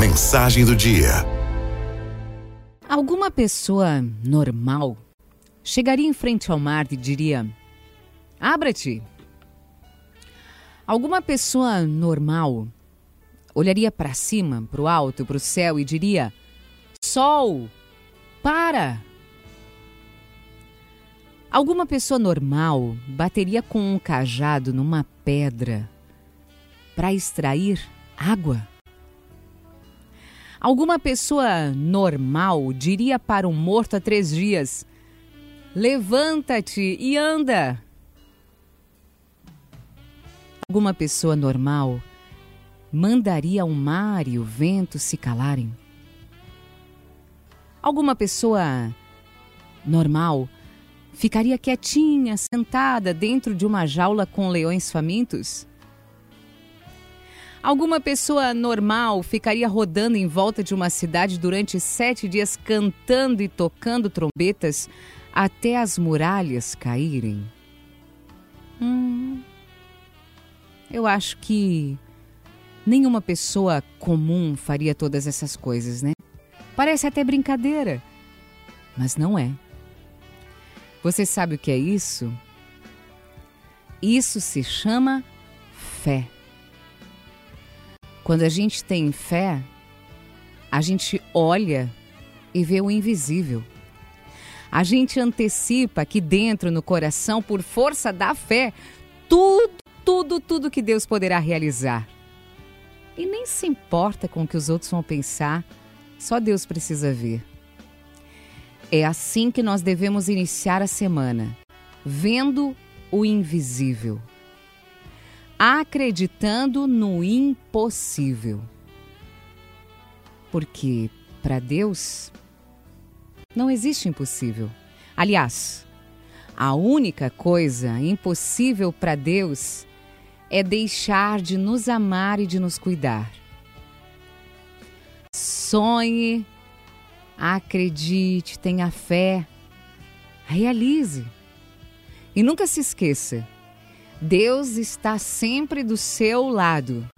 Mensagem do dia. Alguma pessoa normal chegaria em frente ao mar e diria: Abra-te. Alguma pessoa normal olharia para cima, para o alto, para o céu e diria: Sol, para! Alguma pessoa normal bateria com um cajado numa pedra para extrair água? Alguma pessoa normal diria para um morto há três dias: Levanta-te e anda. Alguma pessoa normal mandaria o mar e o vento se calarem? Alguma pessoa normal ficaria quietinha, sentada dentro de uma jaula com leões famintos? Alguma pessoa normal ficaria rodando em volta de uma cidade durante sete dias cantando e tocando trombetas até as muralhas caírem? Hum, eu acho que nenhuma pessoa comum faria todas essas coisas, né? Parece até brincadeira, mas não é. Você sabe o que é isso? Isso se chama fé. Quando a gente tem fé, a gente olha e vê o invisível. A gente antecipa aqui dentro no coração, por força da fé, tudo, tudo, tudo que Deus poderá realizar. E nem se importa com o que os outros vão pensar, só Deus precisa ver. É assim que nós devemos iniciar a semana, vendo o invisível acreditando no impossível. Porque para Deus não existe impossível. Aliás, a única coisa impossível para Deus é deixar de nos amar e de nos cuidar. Sonhe, acredite, tenha fé, realize. E nunca se esqueça Deus está sempre do seu lado.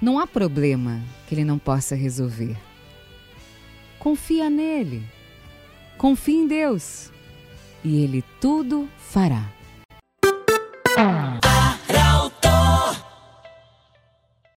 Não há problema que Ele não possa resolver. Confia nele. Confie em Deus. E Ele tudo fará.